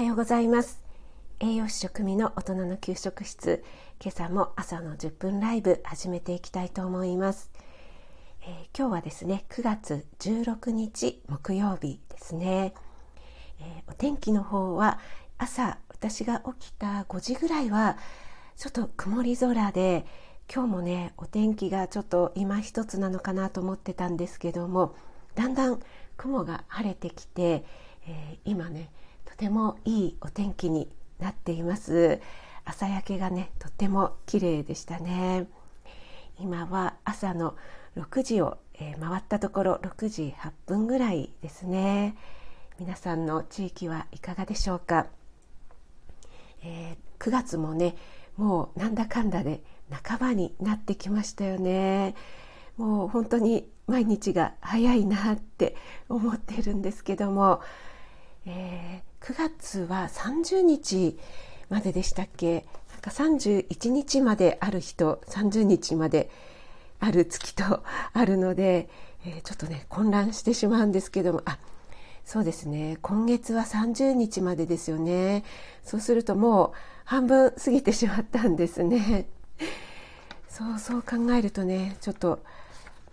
はようございます。栄養士食味の大人の給食室。今朝も朝の10分ライブ始めていきたいと思います、えー、今日はですね9月16日木曜日ですね、えー、お天気の方は朝私が起きた5時ぐらいはちょっと曇り空で今日もねお天気がちょっと今一つなのかなと思ってたんですけどもだんだん雲が晴れてきて、えー、今ねてもいいお天気になっています。朝焼けがねとっても綺麗でしたね。今は朝の6時を、えー、回ったところ6時8分ぐらいですね。皆さんの地域はいかがでしょうか、えー、9月もねもうなんだかんだで半ばになってきましたよね。もう本当に毎日が早いなって思ってるんですけども、えー、9月は30日まででしたっけ？なんか31日まである日と30日まである月とあるので、えー、ちょっとね混乱してしまうんですけども。あそうですね。今月は30日までですよね。そうするともう半分過ぎてしまったんですね。そうそう考えるとねちょっと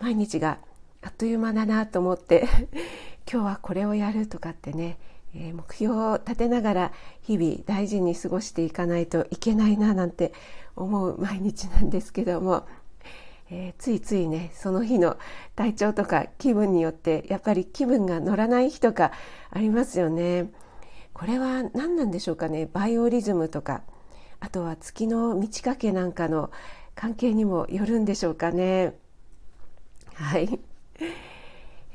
毎日があっという間だなと思って 今日はこれをやるとかってね、目標を立てながら日々大事に過ごしていかないといけないななんて思う毎日なんですけども、えー、ついついねその日の体調とか気分によってやっぱり気分が乗らない日とかありますよね。これは何なんでしょうかね？バイオリズムとかあとは月の満ち欠けなんかの関係にもよるんでしょうかね。はい、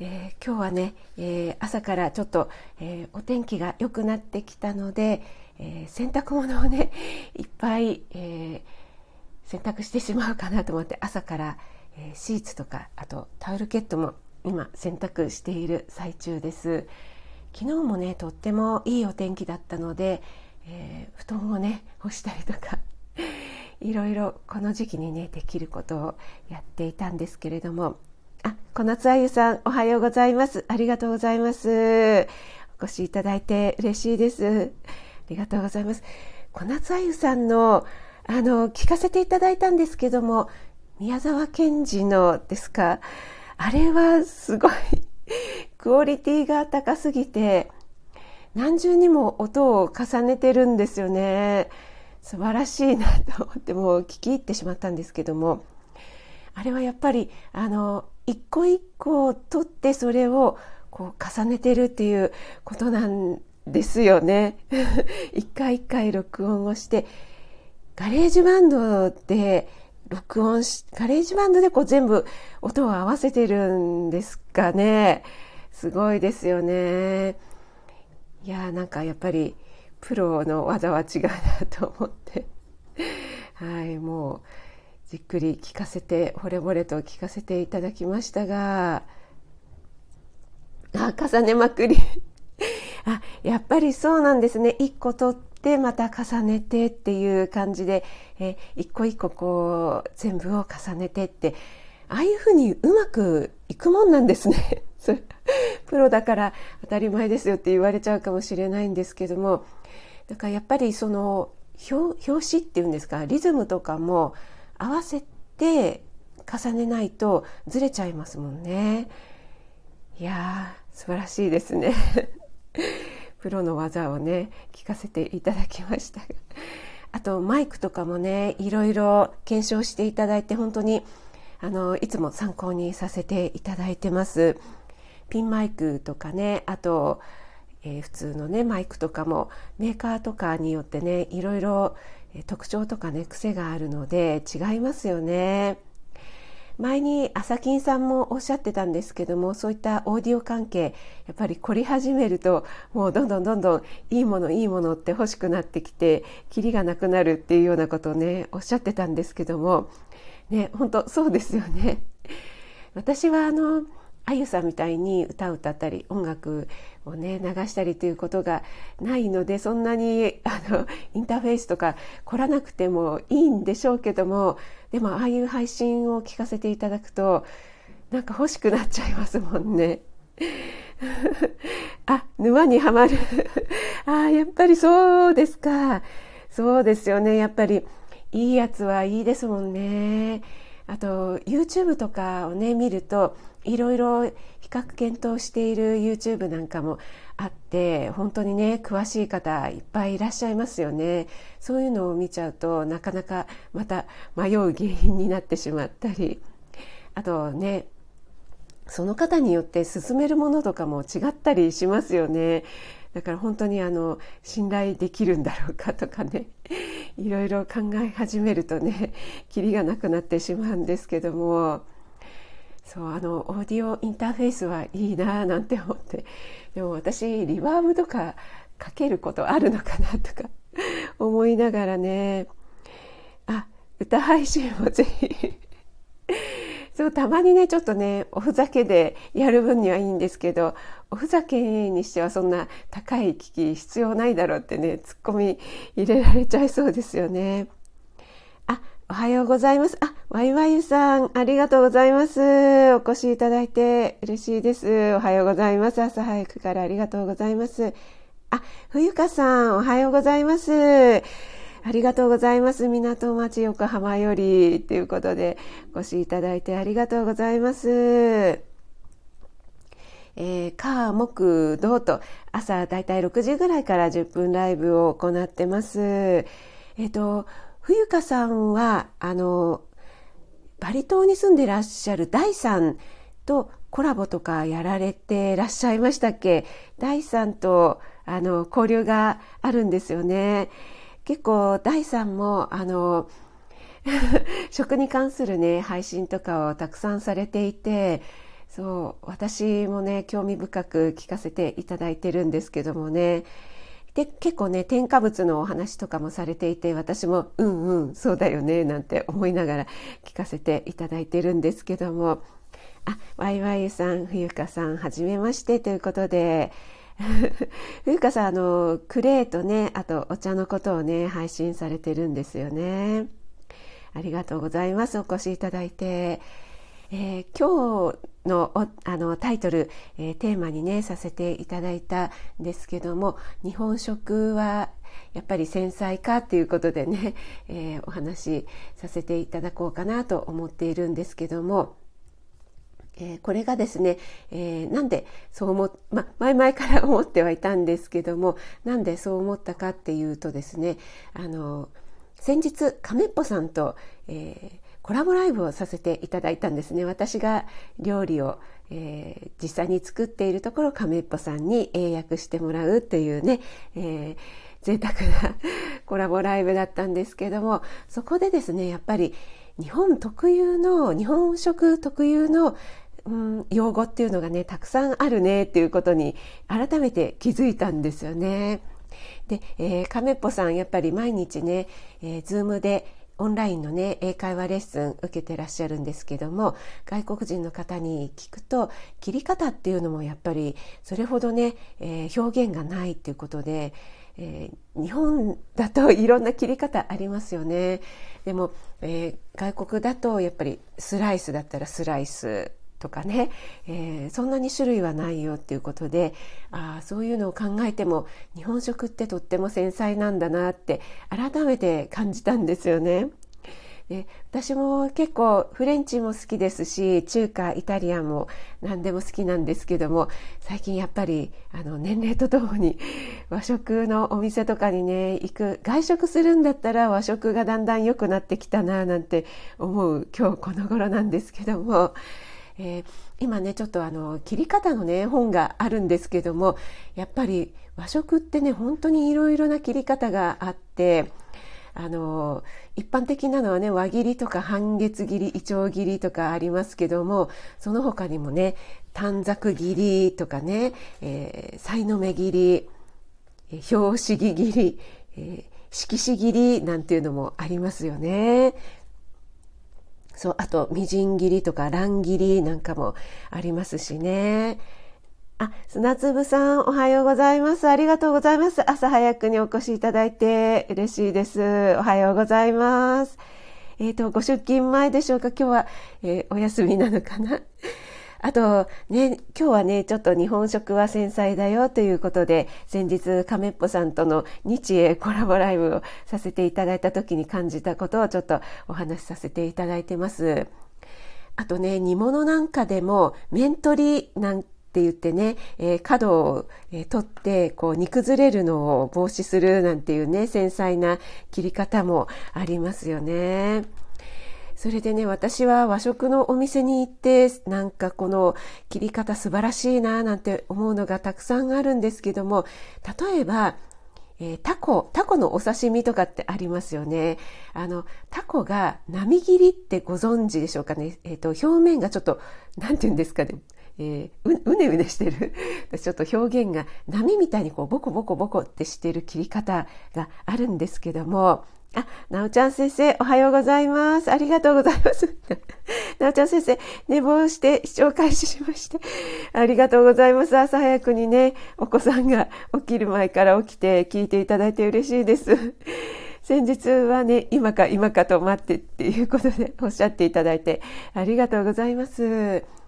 えー、今日はね、えー、朝からちょっと、えー、お天気が良くなってきたので、え洗濯物をね いっぱい、え洗濯してしまうかなと思って朝から、えシーツとかあとタオルケットも今洗濯している最中です。昨日もねとってもいいお天気だったので、え布団をね干したりとか いろいろこの時期にねできることをやっていたんですけれどもあ、小夏あゆさん、おはようございます。ありがとうございます。お越しいただいて嬉しいです。ありがとうございます。小夏あゆさんの、あの、聞かせていただいたんですけども、宮沢賢治のですか、あれはすごい クオリティが高すぎて、何重にも音を重ねてるんですよね。素晴らしいなと思ってもう聞き入ってしまったんですけども、あれはやっぱりあの一個一個取ってそれをこう重ねてるっていうことなんですよね。一回一回録音をしてガレージバンドで録音しガレージバンドでこう全部音を合わせてるんですかね。すごいですよね。いやーなんかやっぱりプロの技は違うなと思ってはいもうじっくり聞かせて惚れ惚れと聞かせていただきましたが あ重ねまくり。あやっぱりそうなんですね。一個取ってまた重ねてっていう感じで、え一個一個こう全部を重ねてって。ああいうふうにうまくいくもんなんですね。プロだから当たり前ですよって言われちゃうかもしれないんですけども。だからやっぱりその表紙っていうんですかリズムとかも合わせて重ねないとずれちゃいますもんね。いやー素晴らしいですね。プロの技をね聞かせていただきましたあとマイクとかもねいろいろ検証していただいて本当にあのいつも参考にさせていただいてます。ピンマイクとかねあと、えー、普通のねマイクとかもメーカーとかによってねいろいろ特徴とかね癖があるので違いますよね。前に朝金さんもおっしゃってたんですけどもそういったオーディオ関係やっぱり凝り始めるともうどんどんどんどんいいものいいものって欲しくなってきてキリがなくなるっていうようなことをねおっしゃってたんですけどもね本当そうですよね。私はあのあゆさんみたいに歌を歌ったり音楽をね流したりということがないのでそんなにあのインターフェースとか凝らなくてもいいんでしょうけどもでもああいう配信を聞かせていただくとなんか欲しくなっちゃいますもんね。あ、沼にはまる。あやっぱりそうですか。そうですよね。やっぱり、いいやつはいいですもんね。あと、YouTube とかをね、見ると、いろいろ比較検討している YouTube なんかもあって本当にね詳しい方いっぱいいらっしゃいますよね。そういうのを見ちゃうとなかなかまた迷う原因になってしまったり。あとねその方によって進めるものとかも違ったりしますよね。だから本当にあの信頼できるんだろうかとかね いろいろ考え始めるとね キリがなくなってしまうんですけども。そうあのオーディオインターフェースはいいななんて思って。でも私リバーブとかかけることあるのかなとか 思いながらね。あ歌配信もぜひそうたまにねちょっとねおふざけでやる分にはいいんですけどおふざけにしてはそんな高い機器必要ないだろうってねツッコミ入れられちゃいそうですよね。あおはようございます。あ、ワイワイさん、ありがとうございます。お越しいただいて嬉しいです。おはようございます。朝早くからありがとうございます。あ、冬香さん、おはようございます。ありがとうございます。港町横浜より、ということで、お越しいただいてありがとうございます。えー、火、木、土と朝だいたい6時ぐらいから10分ライブを行ってます。えっ、ー、と、冬香さんはあのバリ島に住んでらっしゃる大さんとコラボとかやられてらっしゃいましたっけ？大さんとあの交流があるんですよね。結構大さんもあの 食に関するね配信とかをたくさんされていてそう私もね興味深く聞かせていただいてるんですけどもね。で結構ね添加物のお話とかもされていて私もうんうんそうだよねなんて思いながら聞かせていただいてるんですけども。あワイワイさん冬香さんはじめましてということで。冬香さんあのクレーとねあとお茶のことをね配信されてるんですよねありがとうございますお越しいただいて。えー、今日のあのタイトル、えー、テーマにねさせていただいたんですけども日本食はやっぱり繊細かっていうことでね、えー、お話しさせていただこうかなと思っているんですけども。えー、これがですね、えー、なんでそう思ま、前々から思ってはいたんですけどもなんでそう思ったかっていうとですねあの先日亀っぽさんと、えー、コラボライブをさせていただいたんですね。私が料理を、えー、実際に作っているところ亀っぽさんに英訳してもらうっていうね、えー、贅沢な コラボライブだったんですけどもそこでですねやっぱり日本特有の日本食特有のうん、用語っていうのがねたくさんあるねっていうことに改めて気づいたんですよね。で、えー、亀っぽさんやっぱり毎日ね、えー、ズームでオンラインのね英会話レッスン受けてらっしゃるんですけども外国人の方に聞くと切り方っていうのもやっぱりそれほどね、えー、表現がないっていうことで、えー、日本だといろんな切り方ありますよねでも、えー、外国だとやっぱりスライスだったらスライスとかね、えー、そんなに種類はないよっていうことであそういうのを考えても日本食ってとっても繊細なんだなって改めて感じたんですよね。で私も結構フレンチも好きですし中華イタリアンも何でも好きなんですけども最近やっぱりあの年齢とともに和食のお店とかにね行く外食するんだったら和食がだんだん良くなってきたななんて思う今日この頃なんですけどもえー、今ねちょっとあの切り方のね本があるんですけどもやっぱり和食ってね本当にいろいろな切り方があってあの一般的なのはね輪切りとか半月切りいちょう切りとかありますけどもその他にもね短冊切りとかね、さいの目切り表紙切り、えー、色紙切りなんていうのもありますよね。そうあとみじん切りとか乱切りなんかもありますしね。あ砂粒さんおはようございます。ありがとうございます。朝早くにお越しいただいて嬉しいです。おはようございます。えっ、ー、とご出勤前でしょうか？今日は、えー、お休みなのかな？あとね、今日はね、ちょっと日本食は繊細だよということで、先日亀っぽさんとの日英コラボライブをさせていただいた時に感じたことをちょっとお話しさせていただいてます。あとね、煮物なんかでも、面取りなんて言ってね、えー、角を、えー、取ってこう煮崩れるのを防止するなんていうね繊細な切り方もありますよね。それでね私は和食のお店に行ってなんかこの切り方素晴らしいななんて思うのがたくさんあるんですけども例えばえー、タコ、タコのお刺身とかってありますよね。あの、タコが波切りってご存知でしょうかね？えっ、ー、と、表面がちょっと、なんて言うんですかね？えー、うねうねしてる ちょっと表現が波みたいにこうボコボコボコってしてる切り方があるんですけどもあ、なおちゃん先生、おはようございます。ありがとうございます。なおちゃん先生、寝坊して視聴開始しまして。ありがとうございます。朝早くにね、お子さんが起きる前から起きて聞いていただいて嬉しいです。先日はね、今か今かと待ってっていうことでおっしゃっていただいてありがとうございます。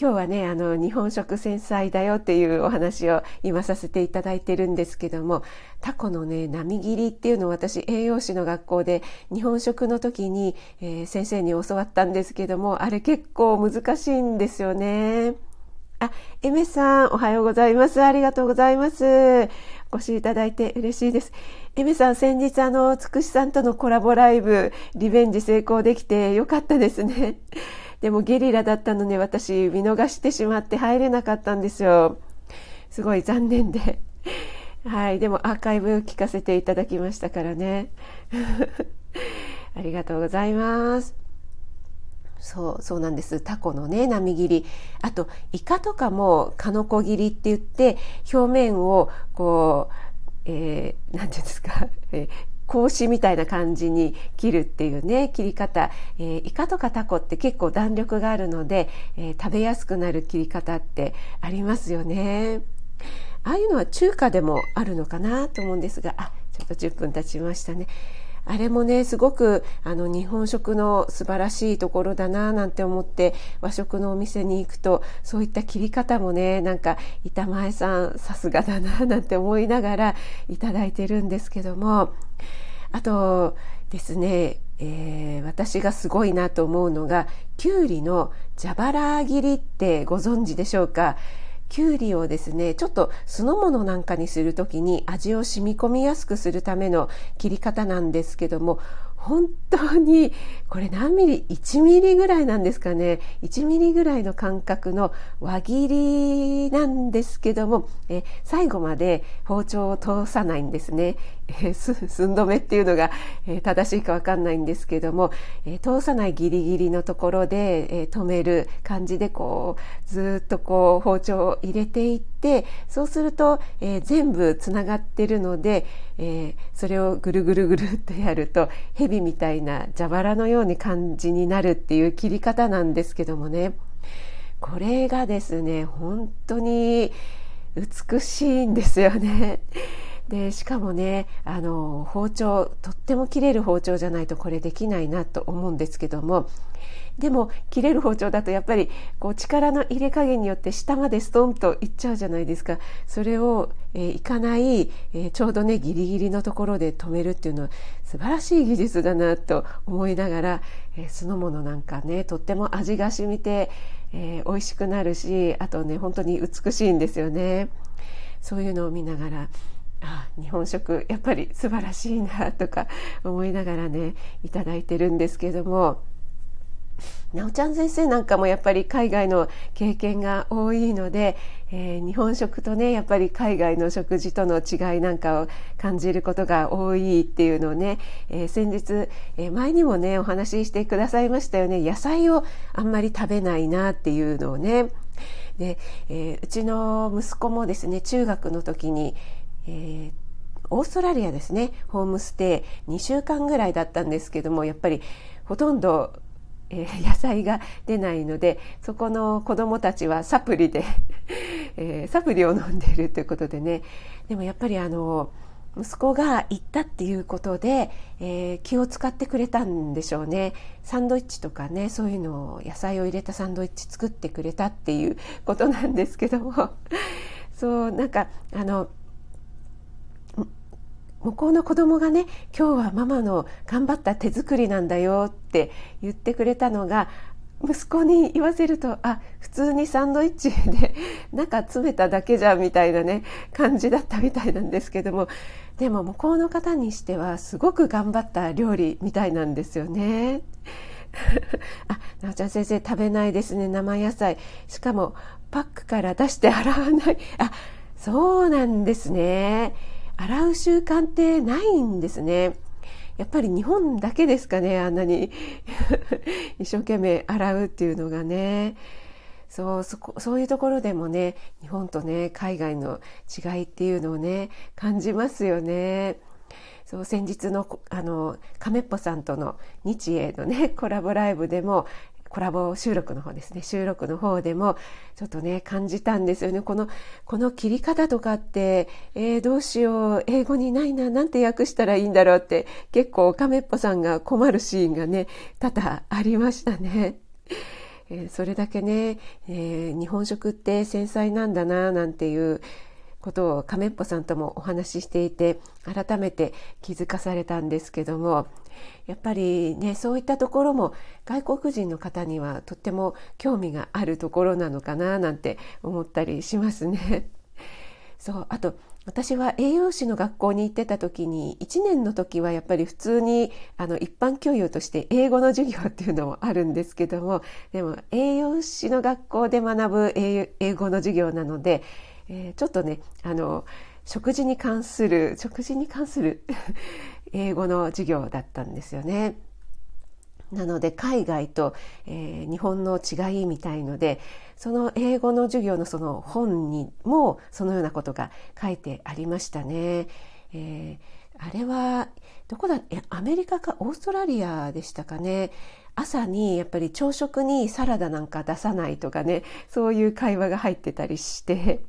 今日はねあの日本食繊細だよっていうお話を今させていただいてるんですけどもタコのね波切りっていうのを私栄養士の学校で日本食の時に、えー、先生に教わったんですけどもあれ結構難しいんですよね。あ、エメさん、おはようございます。ありがとうございます。お越しいただいて嬉しいです。エメさん、先日あの、つくしさんとのコラボライブ、リベンジ成功できてよかったですね。でもゲリラだったので私見逃してしまって入れなかったんですよ。すごい残念で。はい。でもアーカイブ聞かせていただきましたからね。ありがとうございます。そう、そうなんです。タコのね、波切り。あと、イカとかも、カノコ切りって言って、表面を、こう、えー、なんていうんですか、えー、格子みたいな感じに切るっていうね切り方、えー、イカとかタコって結構弾力があるので、えー、食べやすくなる切り方ってありますよね。ああいうのは中華でもあるのかなと思うんですがあちょっと10分経ちましたね。あれもねすごくあの日本食の素晴らしいところだななんて思って和食のお店に行くとそういった切り方もねなんか板前さんさすがだななんて思いながら いただいてるんですけども。あとですね、えー、私がすごいなと思うのがきゅうりの蛇腹切りってご存知でしょうか？きゅうりをですねちょっと酢の物なんかにする時に味を染み込みやすくするための切り方なんですけども本当にこれ何ミリ？1ミリぐらいなんですかね。1ミリぐらいの間隔の輪切りなんですけどもえ最後まで包丁を通さないんですね、え 寸止めっていうのが、え正しいかわかんないんですけども、え通さないギリギリのところで、え止める感じでこうずっとこう包丁を入れていってそうすると、え全部つながってるので、えそれをぐるぐるぐるっとやると蛇みたいな蛇腹のように感じになるっていう切り方なんですけどもねこれがですね本当に美しいんですよね。でしかもねあの包丁とっても切れる包丁じゃないとこれできないなと思うんですけども。でも切れる包丁だとやっぱりこう力の入れ加減によって下までストンといっちゃうじゃないですか。それを、えー、いかない、えー、ちょうどねギリギリのところで止めるっていうのは素晴らしい技術だなと思いながら、えー、酢の物なんかねとっても味が染みて、えー、美味しくなるしあとね本当に美しいんですよね。そういうのを見ながらあ日本食やっぱり素晴らしいなとか思いながらねいいてるんですけども。なおちゃん先生なんかもやっぱり海外の経験が多いので、えー、日本食とねやっぱり海外の食事との違いなんかを感じることが多いっていうのをね、えー、先日、えー、前にもねお話ししてくださいましたよね。野菜をあんまり食べないなっていうのをね。で、えうちの息子もですね中学の時にえー、オーストラリアですね。ホームステイ。2週間ぐらいだったんですけどもやっぱりほとんど、えー、野菜が出ないのでそこの子どもたちはサプリで えー、サプリを飲んでいるということでね。でもやっぱりあの息子が行ったっていうことで、えー、気を使ってくれたんでしょうね。サンドイッチとかねそういうのを野菜を入れたサンドイッチ作ってくれたっていうことなんですけども。そうなんかあの向こうの子供がね今日はママの頑張った手作りなんだよって言ってくれたのが息子に言わせるとあ普通にサンドイッチで中詰めただけじゃんみたいなね感じだったみたいなんですけどもでも向こうの方にしてはすごく頑張った料理みたいなんですよね。あ、なおちゃん先生食べないですね。生野菜。しかもパックから出して洗わない。あそうなんですね。洗う習慣ってないんですね。やっぱり日本だけですかねあんなに。一生懸命洗うっていうのがね。そうそこそういうところでもね日本とね海外の違いっていうのをね感じますよね。そう先日のあの亀っぽさんとの日英のねコラボライブでもコラボ収録の方ですね収録の方でもちょっとね感じたんですよねこのこの切り方とかって、えー、どうしよう英語にないななんて訳したらいいんだろうって結構亀っぽさんが困るシーンがね多々ありましたね。え、それだけね、えー、日本食って繊細なんだななんていうことを亀っぽさんともお話ししていて改めて気づかされたんですけどもやっぱりねそういったところも外国人の方にはとっても興味があるところなのかななんて思ったりしますね。そうあと私は栄養士の学校に行ってた時に1年の時はやっぱり普通にあの一般教養として英語の授業っていうのもあるんですけどもでも栄養士の学校で学ぶ英語の授業なのでえー、ちょっとねあの食事に関する食事に関する 英語の授業だったんですよね。なので海外と、えー、日本の違いみたいのでその英語の授業のその本にもそのようなことが書いてありましたね。えー、あれはどこだアメリカかオーストラリアでしたかね朝にやっぱり朝食にサラダなんか出さないとかねそういう会話が入ってたりして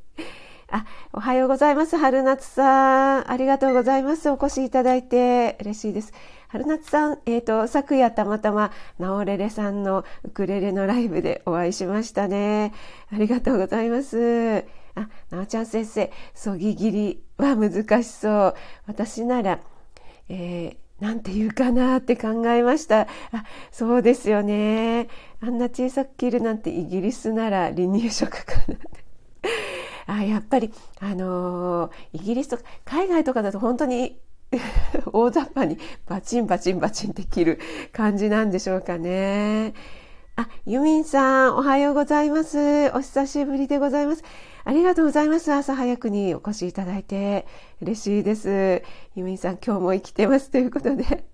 あ、おはようございます。春夏さん。ありがとうございます。お越しいただいて嬉しいです。春夏さん、えっ、ー、と、昨夜たまたま、ナオレレさんのウクレレのライブでお会いしましたね。ありがとうございます。あ、なおちゃん先生、そぎ切りは難しそう。私なら、えー、なんて言うかなって考えました。あ、そうですよね。あんな小さく切るなんてイギリスなら離乳食かなって。あやっぱり、あのー、イギリスとか海外とかだと本当に 大雑把にバチンバチンバチンって切る感じなんでしょうかね。あ、ユミンさん、おはようございます。お久しぶりでございます。ありがとうございます。朝早くにお越しいただいて嬉しいです。ユミンさん、今日も生きてますということで。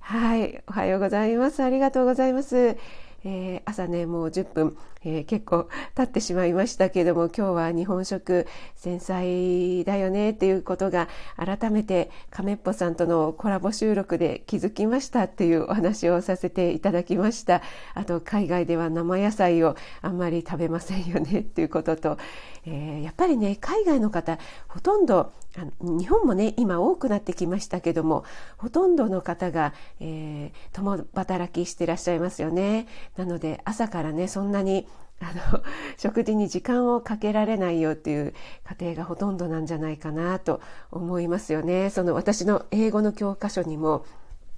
はい、おはようございます。ありがとうございます。えー、朝ねもう10分、えー、結構経ってしまいましたけども今日は日本食繊細だよねっていうことが改めて亀っぽさんとのコラボ収録で気づきましたっていうお話をさせていただきましたあと海外では生野菜をあんまり食べませんよねっていうことと、えー、やっぱりね海外の方ほとんど日本もね今多くなってきましたけどもほとんどの方が、えー、共働きしてらっしゃいますよね。なので朝からねそんなにあの食事に時間をかけられないよっていう家庭がほとんどなんじゃないかなと思いますよね。その私の英語の教科書にも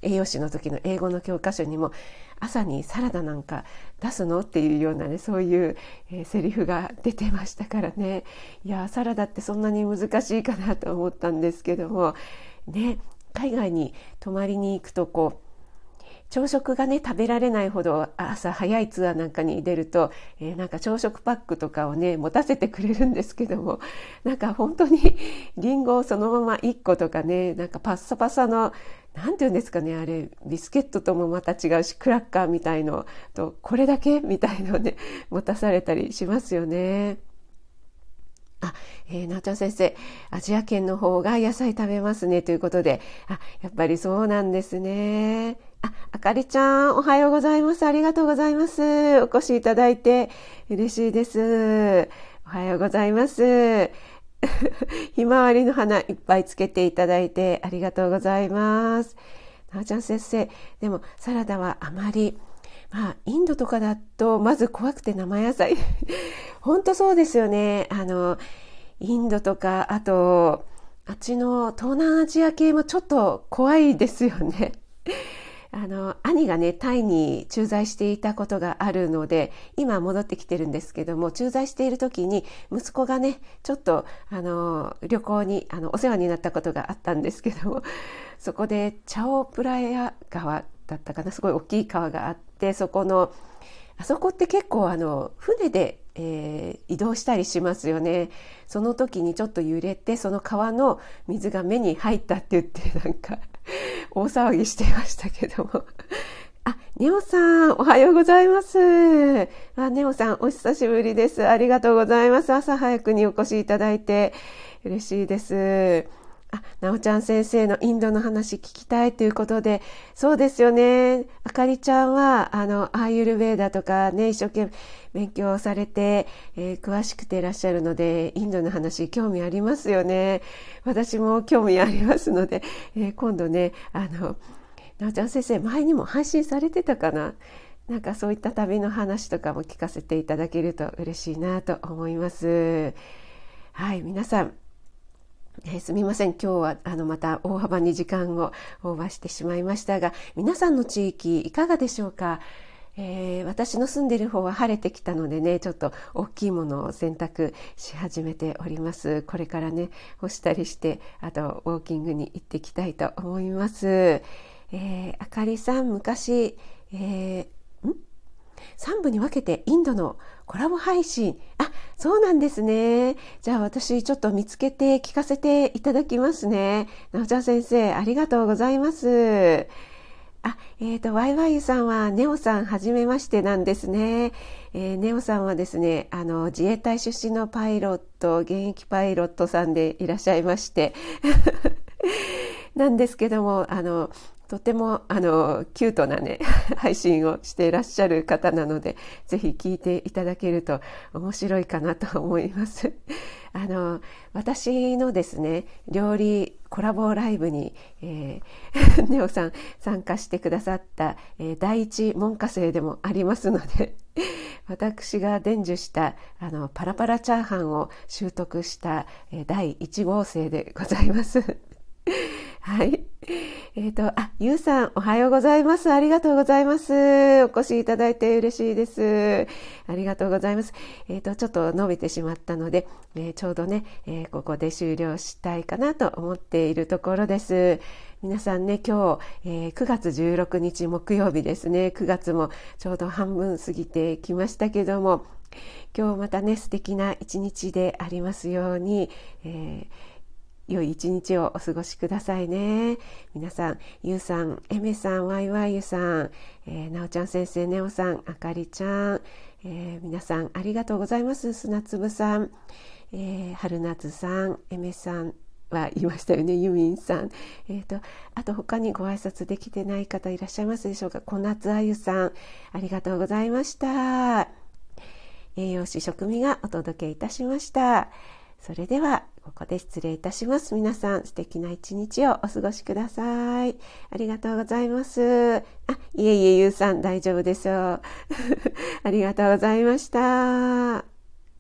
栄養士の時の英語の教科書にも朝にサラダなんか出すのっていうようなねそういう、えー、セリフが出てましたからねいやサラダってそんなに難しいかなと思ったんですけどもね海外に泊まりに行くとこう朝食がね食べられないほど朝早いツアーなんかに出ると、えー、なんか朝食パックとかをね持たせてくれるんですけども なんか本当にりんごをそのまま1個とかねなんかパッサパサの何て言うんですかねあれビスケットともまた違うしクラッカーみたいのとこれだけみたいのをね持たされたりしますよね。あ、えー、なおちゃん先生、アジア圏の方が野菜食べますねということで、あ、やっぱりそうなんですね。あ、あかりちゃん、おはようございます。ありがとうございます。お越しいただいて嬉しいです。おはようございます。ひまわりの花いっぱいつけていただいてありがとうございます。なおちゃん先生、でもサラダはあまり、まあ、インドとかだとまず怖くて生野菜。本当そうですよね。あの、インドとか、あと、あっちの東南アジア系もちょっと怖いですよね。あの兄がねタイに駐在していたことがあるので今戻ってきてるんですけども駐在している時に息子がねちょっとあの旅行にあのお世話になったことがあったんですけどもそこでチャオプラヤ川だったかなすごい大きい川があってそこのあそこって結構あの船で、えー、移動したりしますよねその時にちょっと揺れてその川の水が目に入ったって言ってなんか大騒ぎしてましたけども。あ、ネオさん、おはようございます。あ、ネオさん、お久しぶりです。ありがとうございます。朝早くにお越しいただいて嬉しいです。あ、なおちゃん先生のインドの話聞きたいということで、そうですよね。あかりちゃんは、あの、アーユルベーダとかね、一生懸命勉強されて、えー、詳しくていらっしゃるので、インドの話興味ありますよね。私も興味ありますので、えー、今度ね、あの、なおちゃん先生、前にも配信されてたかななんかそういった旅の話とかも聞かせていただけると嬉しいなと思います。はい、皆さん、えー、すみません。今日はあのまた大幅に時間をオーバーしてしまいましたが皆さんの地域いかがでしょうか、えー、私の住んでる方は晴れてきたのでねちょっと大きいものを洗濯し始めております。これからね干したりしてあとウォーキングに行ってきたいと思います、えー、あかりさん昔、えー、3部に分けてインドのコラボ配信。あ、そうなんですね。じゃあ私ちょっと見つけて聞かせていただきますね。なおちゃん先生、ありがとうございます。あ、えっ、ー、と、ワイワイさんはネオさんはじめましてなんですね。えー、ネオさんはですね、あの、自衛隊出身のパイロット、現役パイロットさんでいらっしゃいまして。なんですけども、あの、とてもあのキュートなね 配信をしていらっしゃる方なのでぜひ聞いていただけると面白いかなと思います。あの私のですね料理コラボライブに、えー、ネオさん参加してくださった、えー、第一門下生でもありますので私が伝授したあのパラパラチャーハンを習得した、えー、第1号生でございます。はい。えっ、ー、と、あ、ゆうさん、おはようございます。ありがとうございます。お越しいただいて嬉しいです。ありがとうございます。えっ、ー、と、ちょっと伸びてしまったので、えー、ちょうどね、えここで終了したいかなと思っているところです。皆さんね、今日、え9月16日木曜日ですね。9月もちょうど半分過ぎてきましたけども、今日またね、素敵な一日でありますように、えー良い一日をお過ごしくださいね。皆さん、ゆうさん、えめさん、わいわいゆさん、えー、なおちゃん先生、ねおさん、あかりちゃん、えー、皆さんありがとうございます。砂粒さん、えー、春夏さん、えめさん、は言いましたよね、ユミンさん。えっ、ー、と、あと他にご挨拶できてない方いらっしゃいますでしょうか？小夏あゆさん、ありがとうございました。栄養士食味がお届けいたしました。それではここで失礼いたします。皆さん素敵な一日をお過ごしください。ありがとうございます。あ、いえいえ、ゆうさん大丈夫ですよ。ありがとうございました。